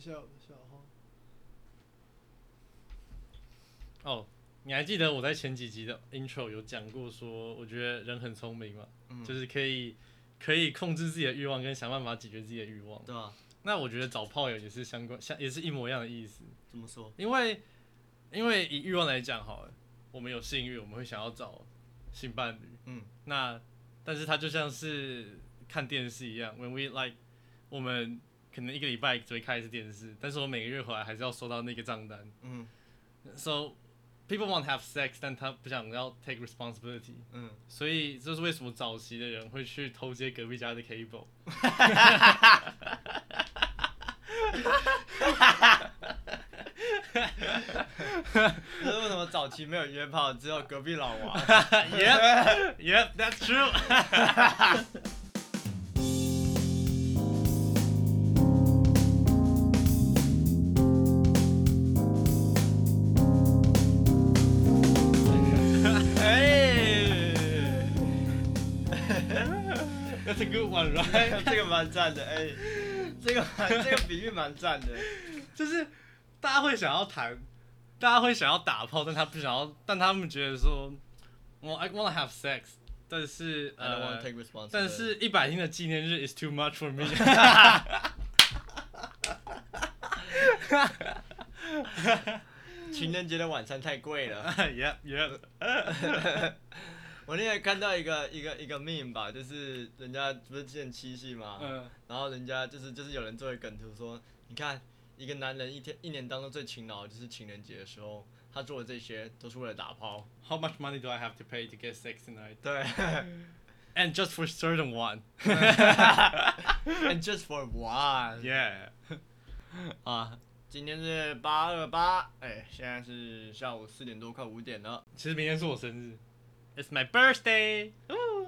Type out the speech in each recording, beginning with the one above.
一下我的笑话。哦，你还记得我在前几集的 intro 有讲过说，我觉得人很聪明嘛，嗯就是可以可以控制自己的欲望，跟想办法解决自己的欲望。对吧？那我觉得找炮友也是相关，相也是一模一样的意思。怎么说？因为因为以欲望来讲好了，我们有性欲，我们会想要找性伴侣。嗯，那但是它就像是看电视一样，when we like，我们可能一个礼拜只会开一次电视，但是我每个月回来还是要收到那个账单。嗯 So people want to have sex，但他不想要 take responsibility，嗯，所以这是为什么早期的人会去偷接隔壁家的 cable。这是为什么早期没有约炮，只有隔壁老王？yep, yep, that's true. 这个蛮赞的哎这个这个比喻蛮赞的。就是大家会想要谈大家会想要打炮但他不想要但他们觉得说我 i want to have sex 但是呃但是一百天的纪念日 is too much for me 情人节的晚餐太贵了。Yeah yeah 我那天看到一个一个一个 meme 吧，就是人家不是见七夕嘛，嗯，然后人家就是就是有人做一个梗图说，你看一个男人一天一年当中最勤劳就是情人节的时候，他做的这些都是为了打炮。How much money do I have to pay to get sex tonight? 对 And just for certain one.，and just for one。Yeah. 啊，今天是八二八，哎，现在是下午四点多，快五点了。其实明天是我生日，It's my birthday.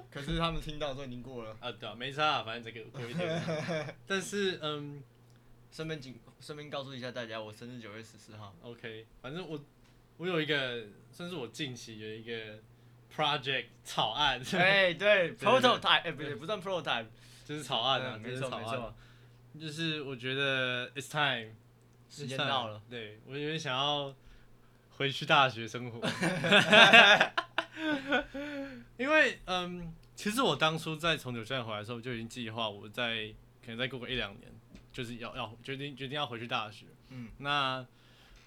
可是他们听到都已经过了。啊，对啊，没差，反正这个过一天。但是，嗯顺便警，顺便告诉一下大家，我生日九月十四号。，OK，反正我我有一个，算是我近期有一个 project 草案，哎，对对，prototype，哎，不对，不算 prototype，就是草案啊，嗯没错没错，就是我觉得 it's time，时间到了。对我有点想要回去大学生活，因为嗯，其实我当初在从纽西兰回来的时候就已经计划，我在可能再过个一两年，就是要要决定决定要回去大学。嗯，那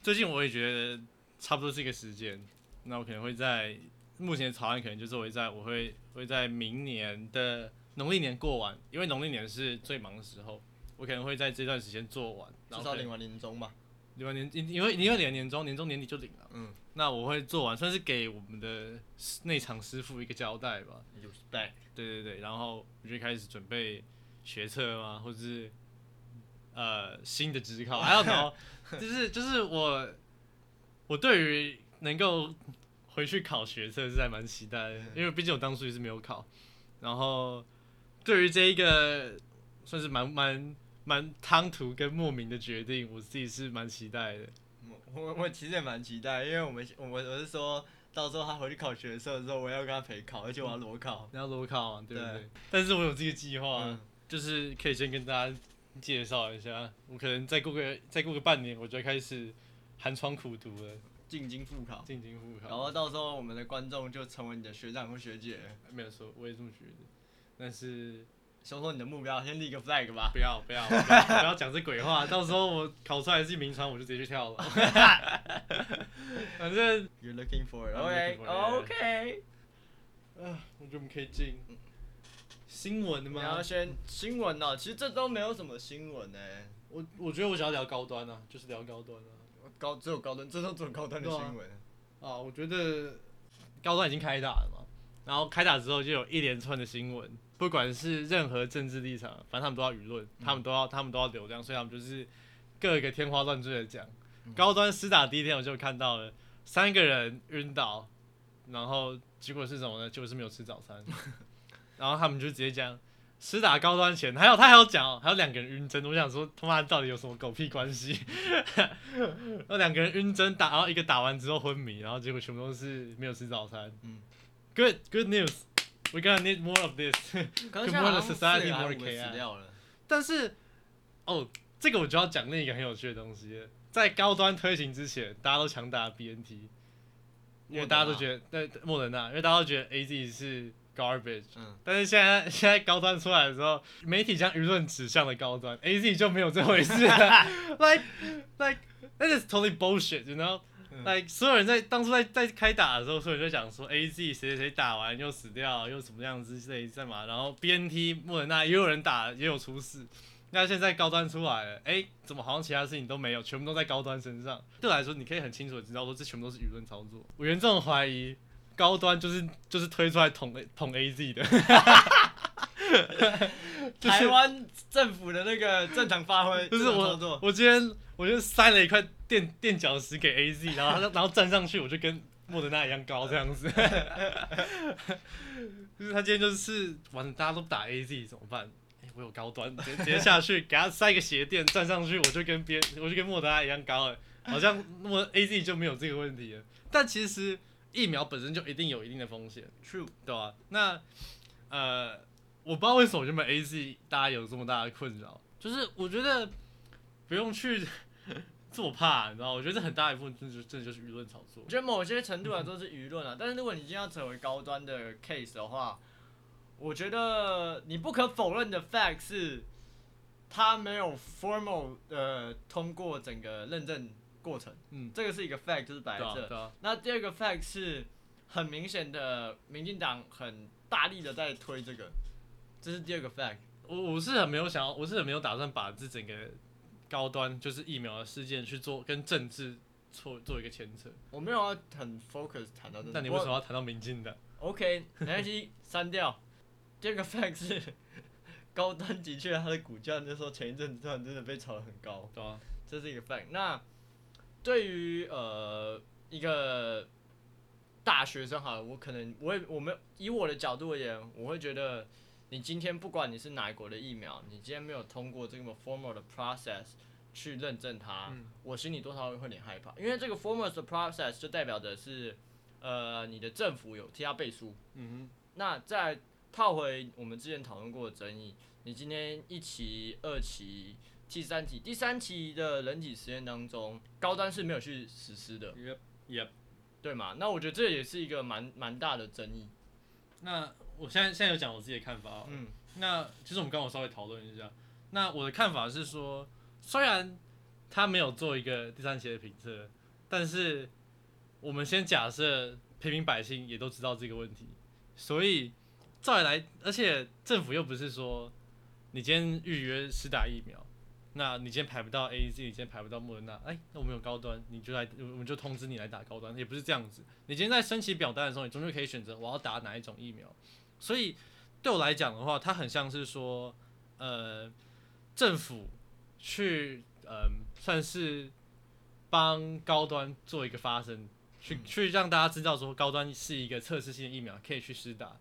最近我也觉得差不多是一个时间，那我可能会在目前的草案可能就是会在我会会在明年的农历年过完，因为农历年是最忙的时候，我可能会在这段时间做完，至少领完年终吧。领完年，因因为因为领年终，年终年底就领了。嗯，那我会做完，算是给我们的内场师傅一个交代吧。对对对，然后我就开始准备学测嘛，或者是呃新的职考，还有然后就是就是我我对于能够回去考学测是还蛮期待的，因为毕竟我当初也是没有考，然后对于这一个算是蛮蛮蛮唐突跟莫名的决定，我自己是蛮期待的。我我我其实也蛮期待，因为我们我我我是说到时候他回去考学测的时候，我要跟他陪考，而且我要裸考。你要裸考嘛，对不对？对但是我有这个计划，嗯就是可以先跟大家介绍一下，我可能再过个再过个半年，我就开始寒窗苦读了，进京复考，进京复考然。后到时候我们的观众就成为你的学长或学姐。没有说，我也这么觉得。但是说说你的目标，先立个 flag 吧。不要不要不要 不要讲这鬼话，到时候我考出来是名传，我就直接去跳了。反正 You're looking for it. OK looking for it, OK。啊，我觉得我们可以进新闻的你要吗？先新闻哦，其实这都没有什么新闻呢。我我觉得我想要聊高端啊，就是聊高端啊。高只有高端，这都只有高端的新闻。啊，我觉得高端已经开打了嘛，然后开打之后就有一连串的新闻，不管是任何政治立场，反正他们都要舆论，他们都要他们都要流量，所以他们就是各个天花乱坠的讲。高端施打第一天我就看到了三个人晕倒，然后结果是什么呢？结果是没有吃早餐，然后他们就直接讲。施打高端前，还有他还有讲哦，还有两个人晕针，我想说他妈到底有什么狗屁关系？那两个人晕针打，然后一个打完之后昏迷，然后结果全部都是没有吃早餐。嗯，Good good news. We gonna need more of this. 可 Good 是 morning, 好像 society more。但是，哦，这个我就要讲另一个很有趣的东西了，在高端推行之前，大家都强打 BNT，因为大家都觉得对对莫德纳，因为大家都觉得 AZ 是 garbage，嗯，但是现在现在高端出来的时候，媒体将舆论指向了高端，AZ 就没有这回事了，like like that is totally bullshit，you know。那所有人在当初在在开打的时候，所有人就讲说 A Z 谁谁谁打完又死掉，又什么样之类干嘛，然后 B N T 莫德纳也有人打也有出事，那现在高端出来了，哎、怎么好像其他事情都没有，全部都在高端身上？对我来说，你可以很清楚的知道说这全部都是舆论操作。我严重怀疑高端就是就是推出来捅捅 A Z 的，台湾政府的那个正常发挥，就是我我今天我就塞了一块垫垫脚石给 A Z，然后他然后站上去，我就跟莫德纳一样高这样子。就是他今天就是完了，大家都打 A Z 怎么办？哎、我有高端，直接直接下去 给他塞一个鞋垫，站上去我就跟别我就跟莫德纳一样高了，好像莫 A Z 就没有这个问题了。但其实疫苗本身就一定有一定的风险。True，对吧、那呃，我不知道为什么原本 A Z 大家有这么大的困扰，就是我觉得不用去 这么怕，你知道吗？我觉得这很大一部分真的就真的就是舆论炒作我。觉得某些程度来说是舆论啊，但是如果你今天要成为高端的 case 的话，我觉得你不可否认的 fact 是，他没有 formal 呃通过整个认证过程，嗯，这个是一个 fact，就是摆对啊，在这。对啊，那第二个 fact 是很明显的，民进党很大力的在推这个，这是第二个 fact。我我是很没有想要，我是很没有打算把这整个高端就是疫苗的事件去做跟政治做做一个牵扯。我没有要很 focus 谈到这个，那你为什么要谈到民进的？OK，没关系，删掉。第二个 fact 是，高端的确它的股价那时候前一阵子突然真的被炒得很高，对啊，这是一个 fact。那对于呃一个大学生好了，我可能我也我们以我的角度而言，我会觉得你今天不管你是哪一国的疫苗，你今天没有通过这个 formal 的 process 去认证它，嗯我心里多少会有点害怕，因为这个 formal 的 process 就代表的是呃你的政府有替他背书。嗯哼那再套回我们之前讨论过的争议，你今天一期、二期、第三期、第三期的人体实验当中，高端是没有去实施的，哼，Yep Yep。对嘛？那我觉得这也是一个蛮蛮大的争议。那我现在现在有讲我自己的看法嗯。那其实我们刚刚稍微讨论一下，那我的看法是说，虽然他没有做一个第三期的评测，但是我们先假设平民百姓也都知道这个问题，所以照理来，而且政府又不是说你今天预约施打疫苗，那你今天排不到 A Z，你今天排不到莫德纳，哎，那我们有高端，你就来，我们就通知你来打高端，也不是这样子。你今天在申请表单的时候，你终究可以选择我要打哪一种疫苗，所以对我来讲的话，它很像是说，呃，政府去，嗯、算是帮高端做一个发声，去去让大家知道说高端是一个测试性的疫苗，可以去施打。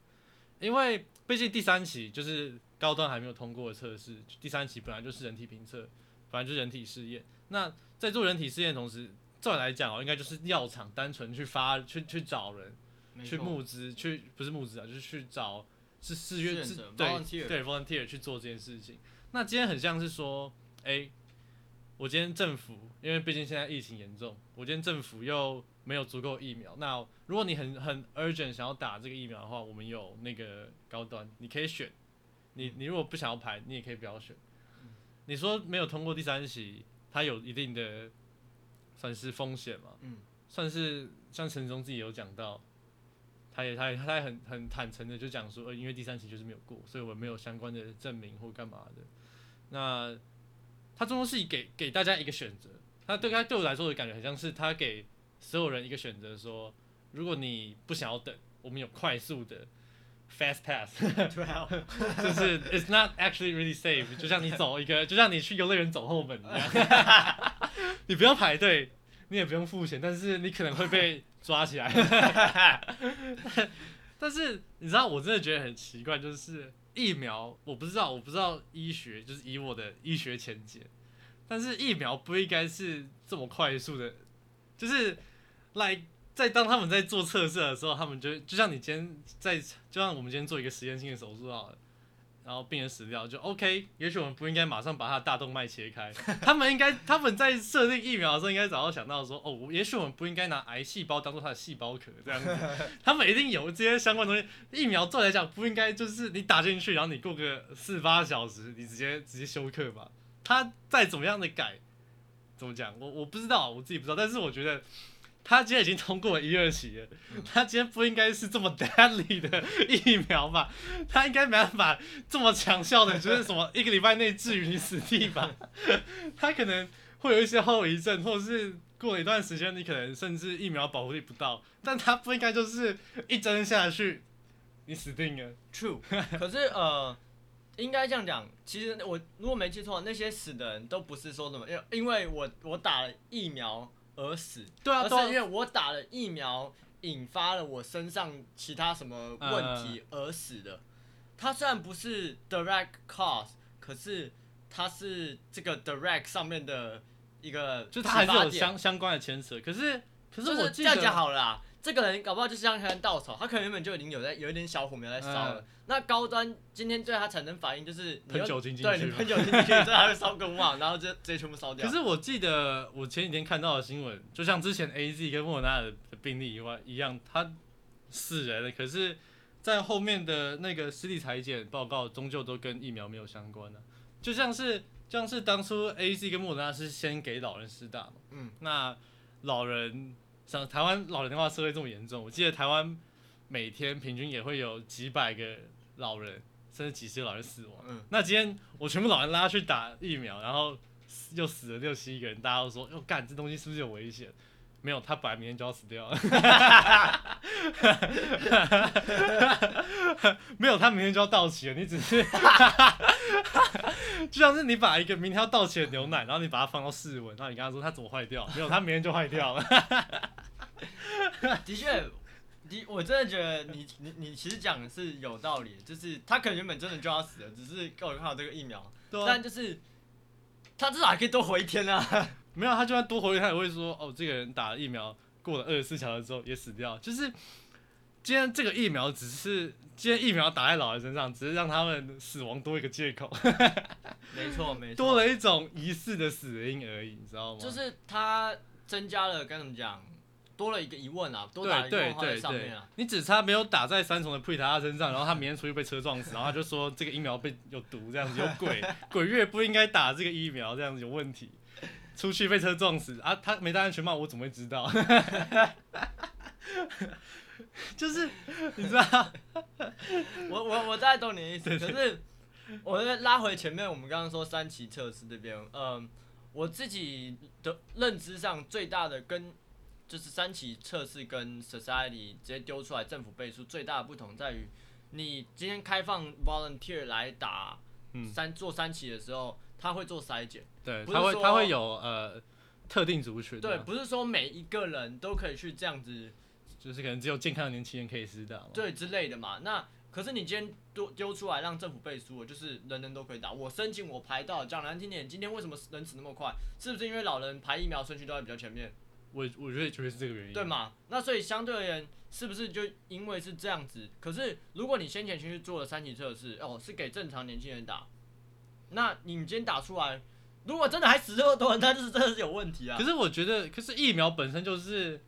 因为毕竟第三期就是高端还没有通过的测试，第三期本来就是人体评测，本来就是人体试验。那在做人体试验的同时，照理来讲哦，应该就是药厂单纯去发去去找人，去募资，去不是募资啊，就是去找是四月是志愿者对 volunteer 对 volunteer 去做这件事情。那今天很像是说，哎、我今天政府，因为毕竟现在疫情严重，我今天政府又没有足够疫苗。那如果你很很 urgent 想要打这个疫苗的话，我们有那个高端，你可以选。你你如果不想要排，你也可以不要选。你说没有通过第三期，它有一定的算是风险嘛？嗯，算是像陈忠自己有讲到，他也他也他也很很坦诚的就讲说，呃，因为第三期就是没有过，所以我没有相关的证明或干嘛的。那他终究是给给大家一个选择，他对他对我来说的感觉很像是他给所有人一个选择，说如果你不想要等，我们有快速的 fast pass，就是 it's not actually really safe，就像你走一个，就像你去游乐园走后门一样，你不要排队，你也不用付钱，但是你可能会被抓起来。但是你知道，我真的觉得很奇怪，就是疫苗，我不知道，我不知道医学，就是以我的医学浅解，但是疫苗不应该是这么快速的，就是来在当他们在做测试的时候，他们就就像你今天在，就像我们今天做一个实验性的手术好了，然后病人死掉，就 OK。也许我们不应该马上把他的大动脉切开，他们应该他们在设定疫苗的时候，应该早就想到说，哦，也许我们不应该拿癌细胞当做它的细胞壳这样子。他们一定有这些相关东西。疫苗做来讲不应该就是你打进去，然后你过个四八小时，你直接直接休克吧。他再怎么样的改，怎么讲？我我不知道，我自己不知道。但是我觉得。他今天已经通过了一二期了，他今天不应该是这么 deadly 的疫苗吧？他应该没办法这么强效的，就是什么一个礼拜内治愈你死地吧？他可能会有一些后遗症，或者是过了一段时间，你可能甚至疫苗保护力不到，但他不应该就是一针下去你死定了。True，可是呃，应该这样讲，其实我如果没记错，那些死的人都不是说什么，因因为我我打了疫苗。而死，对啊，而是因为我打了疫苗，引发了我身上其他什么问题而死的。它虽然不是 direct cause，可是它是这个 direct 上面的一个，就它还是有相相关的牵扯。可是，可是我这样讲好了。这个人搞不好就是像根稻草，他可能原本就已经有在有一点小火苗在烧了。那高端今天对他产生反应就是喷酒精进去，对你喷酒精进去，这还会烧更旺，然后就直接全部烧掉。可是我记得我前几天看到的新闻，就像之前 A Z 跟莫纳的病例以外一样，他死人了。可是，在后面的那个尸体裁剪报告，终究都跟疫苗没有相关的。就像是像是当初 A Z 跟莫纳是先给老人施打嘛，嗯，那老人。像台湾老人的话，社会这么严重，我记得台湾每天平均也会有几百个老人，甚至几十个老人死亡。嗯，那今天我全部老人拉去打疫苗，然后又死了六七个人，大家都说，哟干，这东西是不是有危险？没有，他本来明天就要死掉了。没有，他明天就要到期了。你只是，就像是你把一个明天要到期的牛奶，然后你把它放到室温，然后你跟他说它怎么坏掉？没有，它明天就坏掉了。的确，你我真的觉得你你你其实讲的是有道理，就是他可能原本真的就要死了，只是刚好看到这个疫苗，但就是他至少还可以多活一天啊。没有，他就算多活一天，他也会说哦，这个人打了疫苗过了二十四小时之后也死掉。就是今天这个疫苗只是今天疫苗打在老人身上，只是让他们死亡多一个借口。没错，没错，多了一种疑似的死因而已，你知道吗？就是他增加了该怎么讲，多了一个疑问啊，多打一个问号在上面啊。你只差没有打在三重的普塔身上，然后他明天出去被车撞死，然后他就说这个疫苗被有毒，这样子有鬼 鬼月不应该打这个疫苗，这样子有问题。出去被车撞死啊！他没戴安全帽，我怎么会知道？就是你知道，我我我大概懂你的意思。可是我拉回前面，我们刚刚说三期测试这边，嗯，我自己的认知上最大的跟就是三期测试跟 society 直接丢出来政府背书最大的不同在于，你今天开放 volunteer 来打三做三期的时候。他会做筛检，对，他会他会有呃特定族群，对，不是说每一个人都可以去这样子，就是可能只有健康的年轻人可以施打，对之类的嘛。那可是你今天丢丢出来让政府背书，就是人人都可以打，我申请我排到，讲难听点，今天为什么人死那么快？是不是因为老人排疫苗顺序都在比较前面？我我觉得绝对是这个原因，对嘛？那所以相对而言，是不是就因为是这样子？可是如果你先前去做了三级测试，哦，是给正常年轻人打。那你今天打出来，如果真的还死这么多人，那就是真的是有问题啊。可是我觉得，可是疫苗本身就是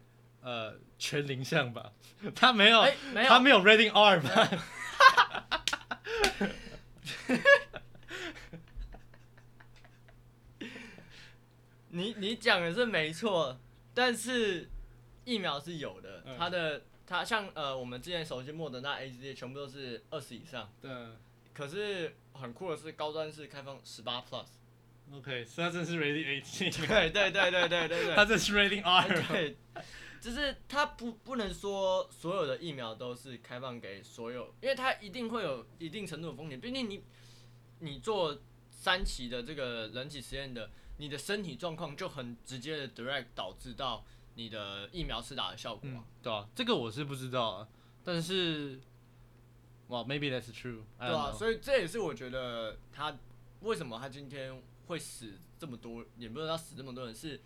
呃全零项吧，他没有，它没有。reading R 吧？你你讲的是没错，但是疫苗是有的，它的它像呃我们之前熟悉莫德纳 A Z 全部都是二十以上，对，可是。很酷的是，高端是开放十八 plus，OK，所以它真是 rating eighteen，对对对对对对对，它这是 rating R，对，就是他不不能说所有的疫苗都是开放给所有，因为它一定会有一定程度的风险，毕竟你你做三期的这个人体实验的，你的身体状况就很直接的 direct 导致到你的疫苗施打的效果，对啊，这个我是不知道啊，但是。哇，maybe that's true。对啊，所以这也是我觉得他为什么他今天会死这么多，也不知道死这么多人是，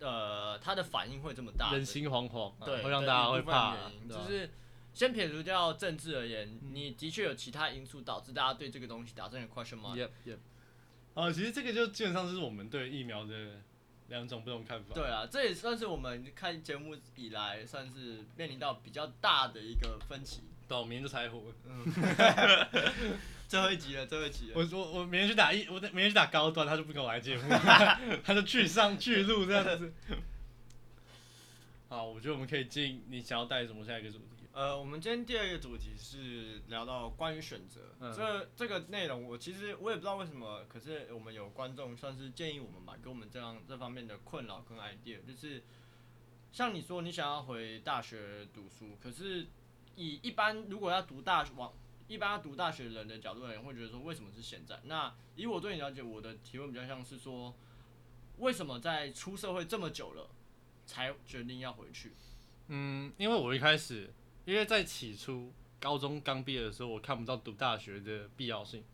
呃，他的反应会这么大，人心惶惶，对，会让大家会怕。就是先撇除掉政治而言，嗯你的确有其他因素导致大家对这个东西打上一个 question mark。Yep Yep。啊，其实这个就基本上是我们对疫苗的两种不同看法。对啊，这也算是我们看节目以来算是面临到比较大的一个分歧。对，我明天就柴火。最后一集了，最后一集了。我我我明天去打一，我明天去打高端，他就不跟我来节目，他就去上去录这样子。好，我觉得我们可以进你想要带什么下一个主题。呃，我们今天第二个主题是聊到关于选择，嗯这这个内容我其实我也不知道为什么，可是我们有观众算是建议我们吧，给我们这样这方面的困扰跟 idea，就是像你说你想要回大学读书，可是以一般如果要读大学往一般读大学的人的角度而言，会觉得说为什么是现在？那以我对你了解，我的提问比较像是说，为什么在出社会这么久了，才决定要回去？嗯，因为我一开始，因为在起初高中刚毕业的时候，我看不到读大学的必要性，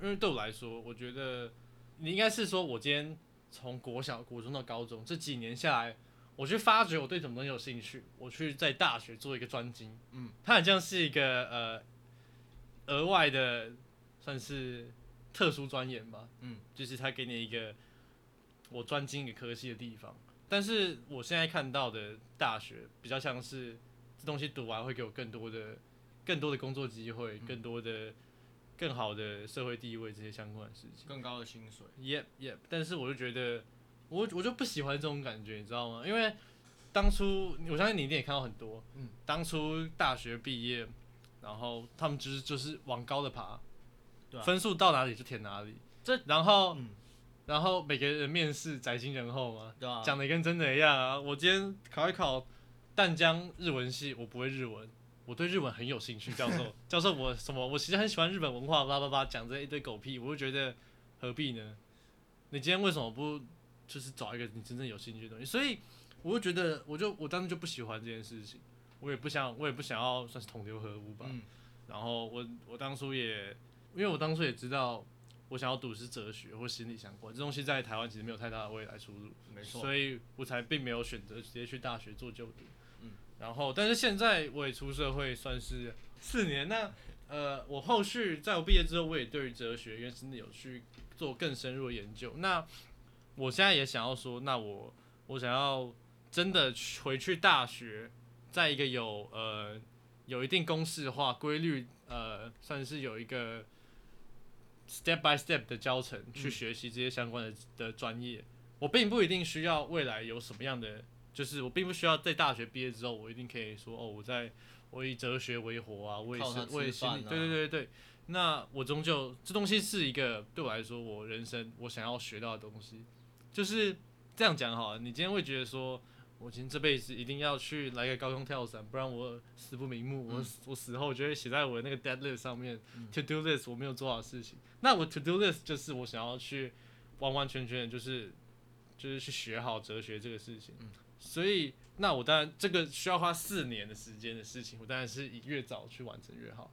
因为对我来说，我觉得你应该是说，我今天从国小、国中到高中这几年下来，我去发掘我对什么东西有兴趣，我去在大学做一个专精，嗯，它很像是一个呃额外的算是特殊专研吧，嗯，就是他给你一个我专精一个科系的地方。但是我现在看到的大学比较像是这东西读完会给我更多的、更多的工作机会，更多的、更好的社会地位这些相关的事情。更高的薪水。Yep Yep，但是我就觉得我我就不喜欢这种感觉，你知道吗？因为当初我相信你一定也看到很多，嗯，当初大学毕业，然后他们就是就是往高的爬，对啊分数到哪里就填哪里，这然后、嗯然后每个人面试宅心仁厚嘛，对啊，讲的跟真的一样啊！我今天考一考淡江日文系，我不会日文，我对日文很有兴趣。教授，教授我什么？我其实很喜欢日本文化，叭叭叭，讲这一堆狗屁，我就觉得何必呢？你今天为什么不就是找一个你真正有兴趣的东西？所以我就觉得，我就我当时就不喜欢这件事情，我也不想，我也不想要算是同流合污吧。嗯然后我我当初也，因为我当初也知道，我想要读的是哲学或心理相关，这东西在台湾其实没有太大的未来出路。没错，所以我才并没有选择直接去大学做就读。嗯，然后但是现在我也出社会算是四年，那呃，我后续在我毕业之后，我也对于哲学跟心理有去做更深入的研究。那我现在也想要说，那我我想要真的回去大学，在一个有呃有一定公式化规律，呃，算是有一个 step by step 的教程去嗯学习这些相关的的专业。我并不一定需要未来有什么样的，就是我并不需要在大学毕业之后，我一定可以说哦，我在我以哲学为活啊，我也是我也心理，吃饭啊对对对对。那我终究这东西是一个对我来说，我人生我想要学到的东西，就是这样讲好了。你今天会觉得说，我今天这辈子一定要去来个高空跳伞，不然我死不瞑目。我死我死后就会写在我的那个 dead list 上面、to do list 我没有做好的事情。那我 to do list 就是我想要去完完全全的就是就是去学好哲学这个事情。所以那我当然这个需要花四年的时间的事情，我当然是以越早去完成越好。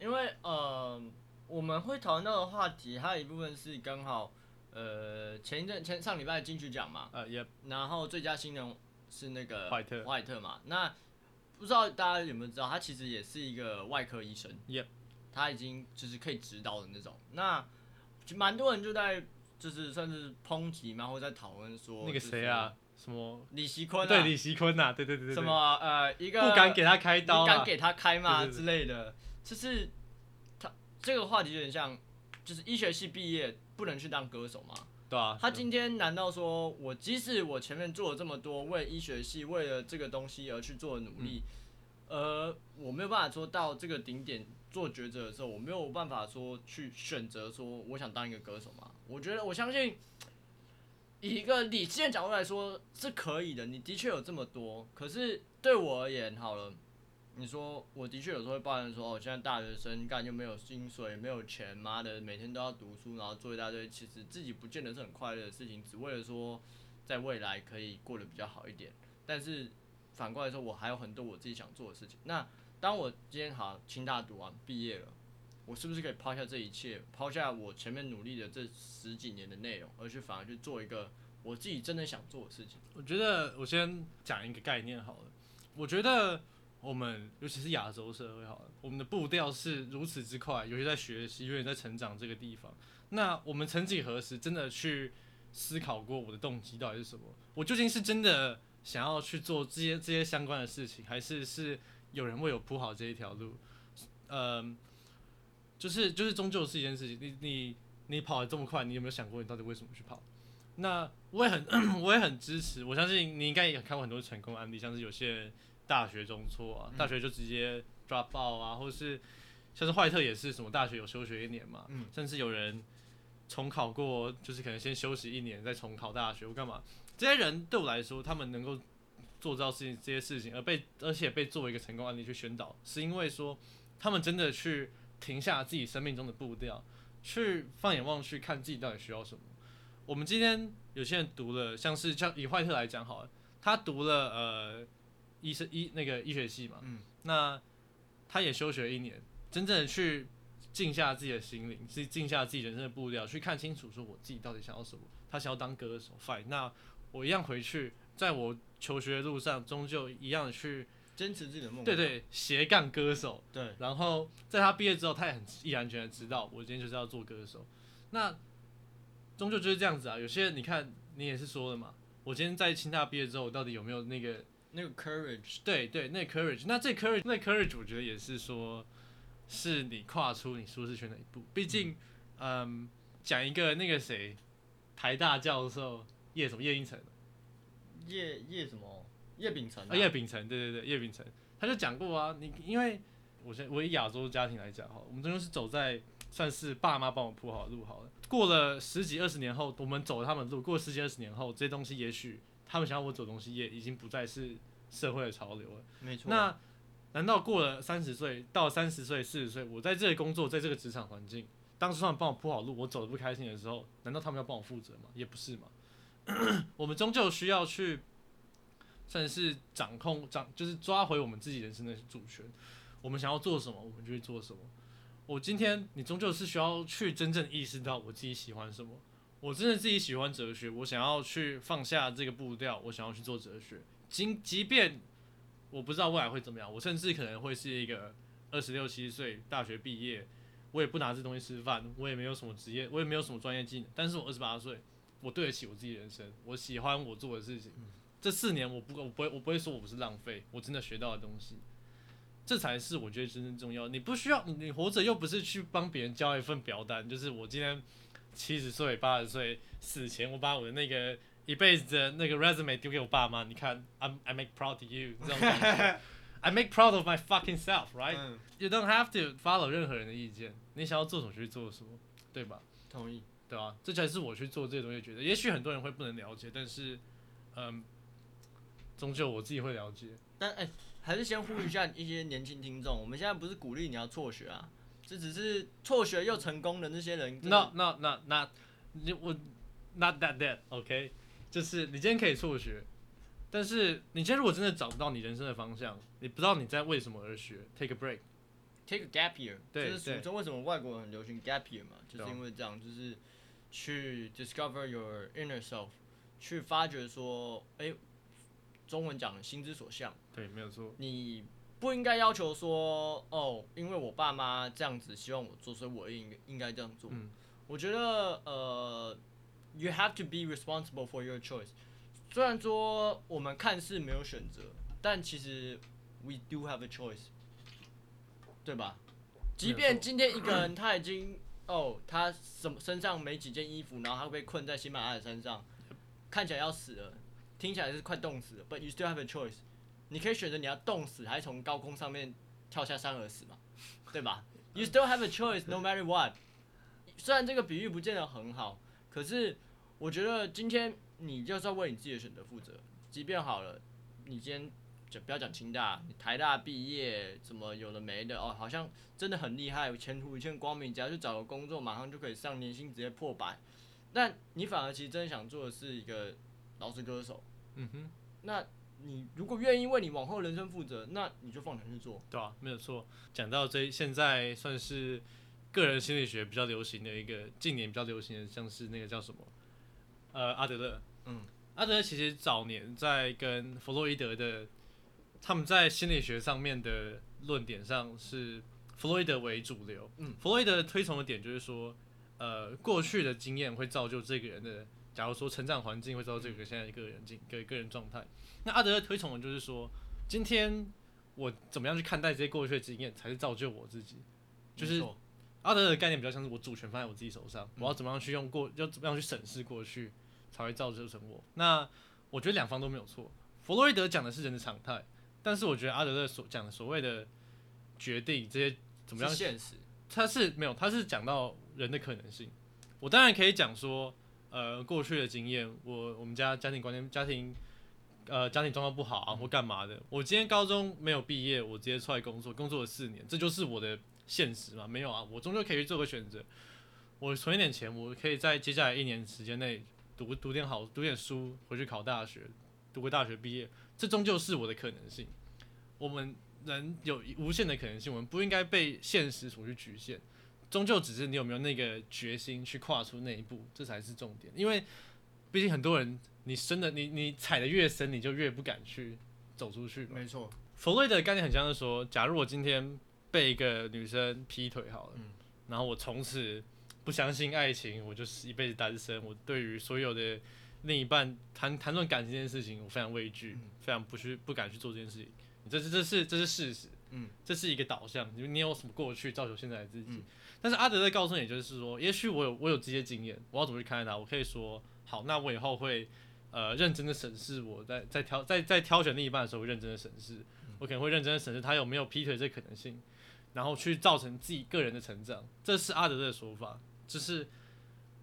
因为呃，我们会讨论到的话题，还有一部分是刚好呃前一阵前上礼拜的金曲奖嘛，呃，也然后最佳新人是那个怀特。怀特嘛，那不知道大家有没有知道，他其实也是一个外科医生。Yep 他已经就是可以指导的那种，那就蛮多人就在就是算是抨击嘛，或者在讨论说那个谁啊，，什么李习坤啊，对李习坤呐，对对对对，对。什么呃一个不敢给他开刀啊，不敢给他开嘛对对对。之类的，就是他这个话题有点像，就是医学系毕业不能去当歌手嘛。对啊，他今天难道说我即使我前面做了这么多为医学系为了这个东西而去做的努力，呃，我没有办法说到这个顶点做抉择的时候，我没有办法说去选择说我想当一个歌手嘛？我觉得我相信。以一个理性的角度来说是可以的，你的确有这么多，可是对我而言，好了，你说我的确有时候会抱怨说，哦，现在大学生干又没有薪水，没有钱，妈的，每天都要读书，然后做一大堆，其实自己不见得是很快乐的事情，只为了说在未来可以过得比较好一点。但是反过来说，我还有很多我自己想做的事情。那当我今天好清大读完毕业了，我是不是可以抛下这一切，抛下我前面努力的这十几年的内容，而去反而去做一个我自己真的想做的事情？我觉得我先讲一个概念好了。我觉得我们尤其是亚洲社会好了，我们的步调是如此之快，尤其在学习，尤其在成长这个地方。那我们曾几何时真的去思考过我的动机到底是什么？我究竟是真的想要去做这些这些相关的事情，还是是有人为我铺好这一条路？嗯，就是就是终究是一件事情。你你你跑得这么快，你有没有想过你到底为什么去跑？那我也很我也很支持，我相信你应该也看过很多成功案例，像是有些人大学中辍啊，大学就直接 drop out 啊，或者是像是坏特也是什么大学有休学一年嘛，甚至有人重考过，就是可能先休息一年再重考大学或干嘛。这些人对我来说，他们能够做到事情这些事情，而被而且被作为一个成功案例去宣导，是因为说他们真的去停下自己生命中的步调，去放眼望去看自己到底需要什么。我们今天有些人读了，像是像以坏特来讲好了，他读了呃医生医那个医学系嘛，嗯，那他也休学一年，真正的去静下自己的心灵，去静下自己人生的步调，去看清楚说我自己到底想要什么。他想要当歌手，fine，那我一样回去，在我求学的路上，终究一样去坚持自己的梦。对对，斜杠歌手。对，然后在他毕业之后，他也很毅然决然知道，我今天就是要做歌手。那终究就是这样子啊，有些人你看，你也是说了嘛，我今天在清大毕业之后，我到底有没有那个那个 courage？对对，那 courage，那这 courage，那 courage，我觉得也是说，是你跨出你舒适圈的一步。毕竟，嗯，讲一个那个谁，台大教授叶什么叶英成，叶叶什么叶秉成啊？叶秉成，对对对，叶秉成，他就讲过啊，你因为我现我以亚洲家庭来讲哈，我们终究是走在算是爸妈帮我铺好的路好了。过了十几二十年后，我们走了他们路。过了十几二十年后，这些东西也许他们想要我走东西，也已经不再是社会的潮流了。没错。那难道过了三十岁，到三十岁、四十岁，我在这里工作，在这个职场环境，当时他们帮我铺好路，我走的不开心的时候，难道他们要帮我负责吗？也不是嘛。我们终究需要去，算是掌控、掌，就是抓回我们自己人生的主权。我们想要做什么，我们就去做什么。我今天，你终究是需要去真正意识到我自己喜欢什么。我真的自己喜欢哲学，我想要去放下这个步调，我想要去做哲学。即即便我不知道未来会怎么样，我甚至可能会是一个二十六七岁大学毕业，我也不拿这东西吃饭，我也没有什么职业，我也没有什么专业技能。但是我二十八岁，我对得起我自己人生，我喜欢我做的事情。这四年，我不我不会我不会说我不是浪费，我真的学到的东西。这才是我觉得真正重要。你不需要，你活着又不是去帮别人交一份表单，就是我今天七十岁、八十岁死前，我把我的那个一辈子的那个 resume 丢给我爸妈，你看，I I make proud to you 这种感觉，I make proud of my fucking self，right？You don't have to follow 任何人的意见，你想要做什么就去做什么，对吧？同意，对吧？这才是我去做这些东西觉得，也许很多人会不能了解，但是，嗯，终究我自己会了解。但哎。还是先呼吁一下一些年轻听众，我们现在不是鼓励你要辍学啊，这只是辍学又成功的那些人。No no no no，你我 not that that，OK，就是你今天可以辍学，但是你今天如果真的找不到你人生的方向，你不知道你在为什么而学，take a break，take a gap year，对就是俗称为什么外国人很流行 gap year 嘛，就是因为这样，就是去 discover your inner self，去发掘说，哎。中文讲心之所向，对，没有错。你不应该要求说，哦，因为我爸妈这样子希望我做，所以我应应该这样做。嗯，我觉得，呃，you have to be responsible for your choice。虽然说我们看似没有选择，但其实 we do have a choice，对吧？即便今天一个人他已经，哦，他什么身上没几件衣服，然后他被困在喜马拉雅山上，看起来要死了。听起来是快冻死了，But you still have a choice，你可以选择你要冻死，还是从高空上面跳下山而死嘛，对吧？You still have a choice no matter what。虽然这个比喻不见得很好，可是我觉得今天你就是要为你自己的选择负责。即便好了，你今天就不要讲清大，你台大毕业，什么有的没的哦，好像真的很厉害，前途一片光明，只要去找个工作，马上就可以上年薪直接破百。但你反而其实真的想做的是一个老师歌手。嗯哼，那你如果愿意为你往后人生负责，那你就放胆去做，对啊，没有错。讲到这，现在算是个人心理学比较流行的一个，近年比较流行的，像是那个叫什么，呃，阿德勒。嗯，阿德勒其实早年在跟弗洛伊德的他们在心理学上面的论点上是弗洛伊德为主流。嗯，弗洛伊德推崇的点就是说，呃，过去的经验会造就这个人的，假如说成长环境会造就这个现在一个人境个个人状态。那阿德勒推崇的就是说，今天我怎么样去看待这些过去的经验，才是造就我自己。就是阿德勒的概念比较像是我主权放在我自己手上，嗯我要怎么样去用过，要怎么样去审视过去，才会造就成我。那我觉得两方都没有错。弗洛伊德讲的是人的常态，但是我觉得阿德勒所讲的所谓的决定这些怎么样，现实，他是没有，他是讲到人的可能性。我当然可以讲说，呃，过去的经验，我我们家家庭观念、家庭呃家庭状况不好啊，或干嘛的。我今天高中没有毕业，我直接出来工作，工作了四年，这就是我的现实嘛？没有啊，我终究可以去做个选择。我存一点钱，我可以在接下来一年时间内读读点好，读点书，回去考大学，读个大学毕业，这终究是我的可能性。我们人有无限的可能性，我们不应该被现实所去局限。终究只是你有没有那个决心去跨出那一步，这才是重点。因为毕竟很多人，你深的你你踩的越深，你就越不敢去走出去嘛。没错，弗洛伊德的概念很像是说，假如我今天被一个女生劈腿好了，嗯然后我从此不相信爱情，我就是一辈子单身，我对于所有的另一半谈谈论感情这件事情，我非常畏惧，嗯非常不去不敢去做这件事情。这是这是这是事实，嗯，这是一个导向，你你有什么过去造就现在的自己。嗯但是阿德勒告诉你，就是说，也许我有我有这些经验，我要怎么去看待它？我可以说，好，那我以后会呃认真的审视我在在挑在在挑选另一半的时候，认真的审视，我可能会认真的审视他有没有劈腿这可能性，然后去造成自己个人的成长。这是阿德勒的说法，就是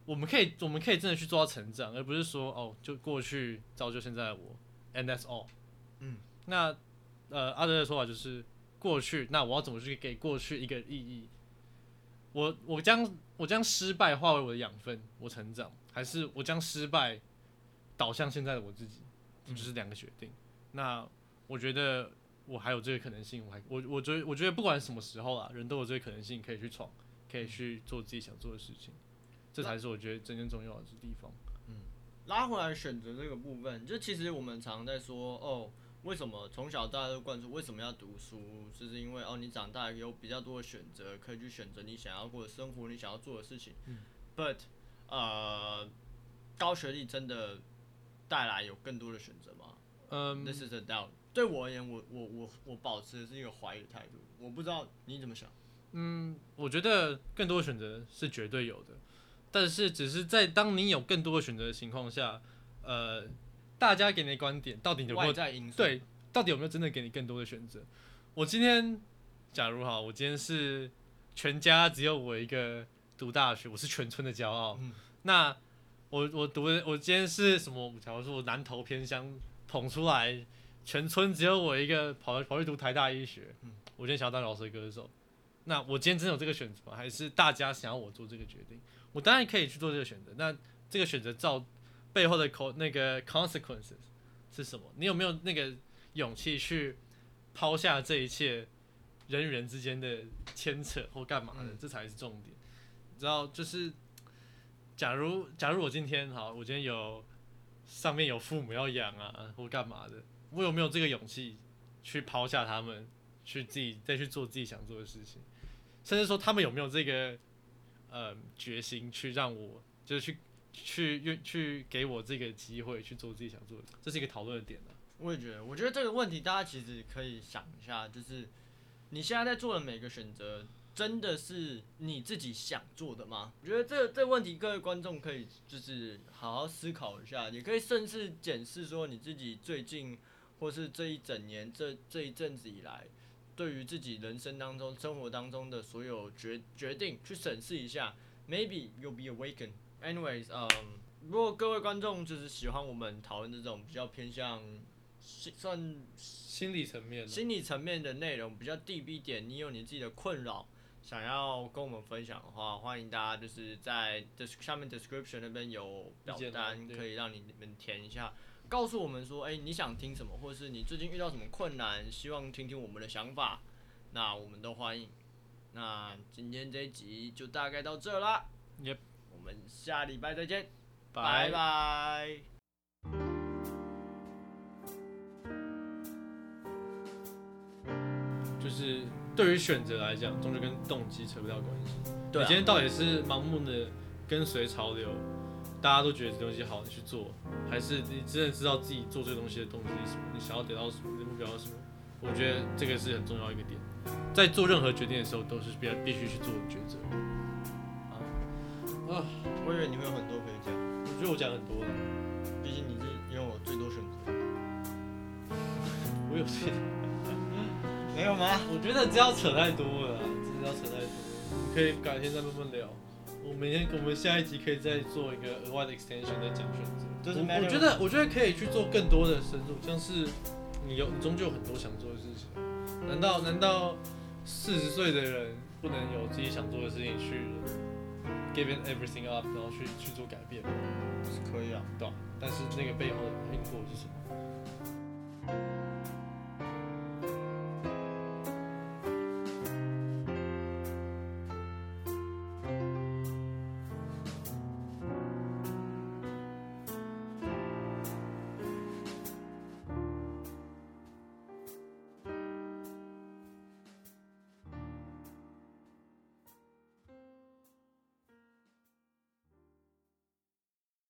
我们可以我们可以真的去做到成长，而不是说哦，就过去造就现在的我，and that's all。嗯，那呃阿德勒的说法就是过去，那我要怎么去给过去一个意义？我我将我将失败化为我的养分，我成长，还是我将失败导向现在的我自己？这就是两个决定。那我觉得我还有这个可能性，我还我我觉得我觉得不管什么时候啊，人都有这个可能性可以去闯，可以去做自己想做的事情，这才是我觉得真正重要的地方。嗯拉回来选择这个部分，就其实我们常在说哦，为什么从小大家都灌输为什么要读书，就是因为哦你长大有比较多的选择，可以去选择你想要过的生活，你想要做的事情。But 呃，高学历真的带来有更多的选择吗？嗯 This is a doubt。对我而言，我我我我保持的是一个怀疑的态度。我不知道你怎么想。嗯，我觉得更多的选择是绝对有的，但是只是在当你有更多的选择的情况下，呃，大家给你的观点到底有没有。对，到底有没有真的给你更多的选择？我今天，假如哈，我今天是全家只有我一个读大学，我是全村的骄傲。嗯那我我读的，我今天是什么？假如说我南投偏乡捧出来，全村只有我一个跑跑去读台大医学。嗯我今天想要当饶舌歌手，那我今天真的有这个选择吗？还是大家想要我做这个决定？我当然可以去做这个选择。那这个选择照背后的 co 那个 consequences 是什么？你有没有那个勇气去抛下这一切人与人之间的牵扯或干嘛的？嗯这才是重点。你知道，就是假如假如我今天好，我今天有上面有父母要养啊，或干嘛的，我有没有这个勇气去抛下他们，去自己再去做自己想做的事情？甚至说他们有没有这个呃决心去让我就是去去愿去给我这个机会去做自己想做的，这是一个讨论的点啊。我也觉得，我觉得这个问题大家其实可以想一下，就是你现在在做的每个选择，真的是你自己想做的吗？我觉得这个这问题，各位观众可以就是好好思考一下，也可以甚至检视说你自己最近或是这一整年这这一阵子以来，对于自己人生当中、生活当中的所有决决定，去审视一下，maybe you'll be awakened. Anyways，嗯、如果各位观众就是喜欢我们讨论这种比较偏向心算心理层面的，心理层面的内容，比较一点，你有你自己的困扰，想要跟我们分享的话，欢迎大家就是在 des 下面 description 那边有表单，可以让你们填一下，告诉我们说，哎、你想听什么，或者是你最近遇到什么困难，希望听听我们的想法，那我们都欢迎。那今天这一集就大概到这啦。Yep 我们下礼拜再见，拜拜拜就是对于选择来讲，终究跟动机扯不到关系。对、啊你今，天到底是盲目的跟随潮流，大家都觉得这东西好，你去做，还是你真的知道自己做这个东西的动机是什么？你想要得到什么？你的目标是什么？我觉得这个是很重要一个点，在做任何决定的时候，都是必必须去做的抉择。啊，我以为你会有很多可以讲，我觉得我讲很多了，毕竟你是拥有最多选择。我有些，没有吗？我觉得这要扯太多了啊，真的要扯太多了。可以改天再慢慢聊。我明天我们下一集可以再做一个额外的 extension 再讲选择。我我觉得我觉得可以去做更多的深入，像是你有你终究有很多想做的事情，难道难道四十岁的人不能有自己想做的事情去 Giving everything up，然后去去做改变？是可以啊。对吧？但是那个背后的因果是什么？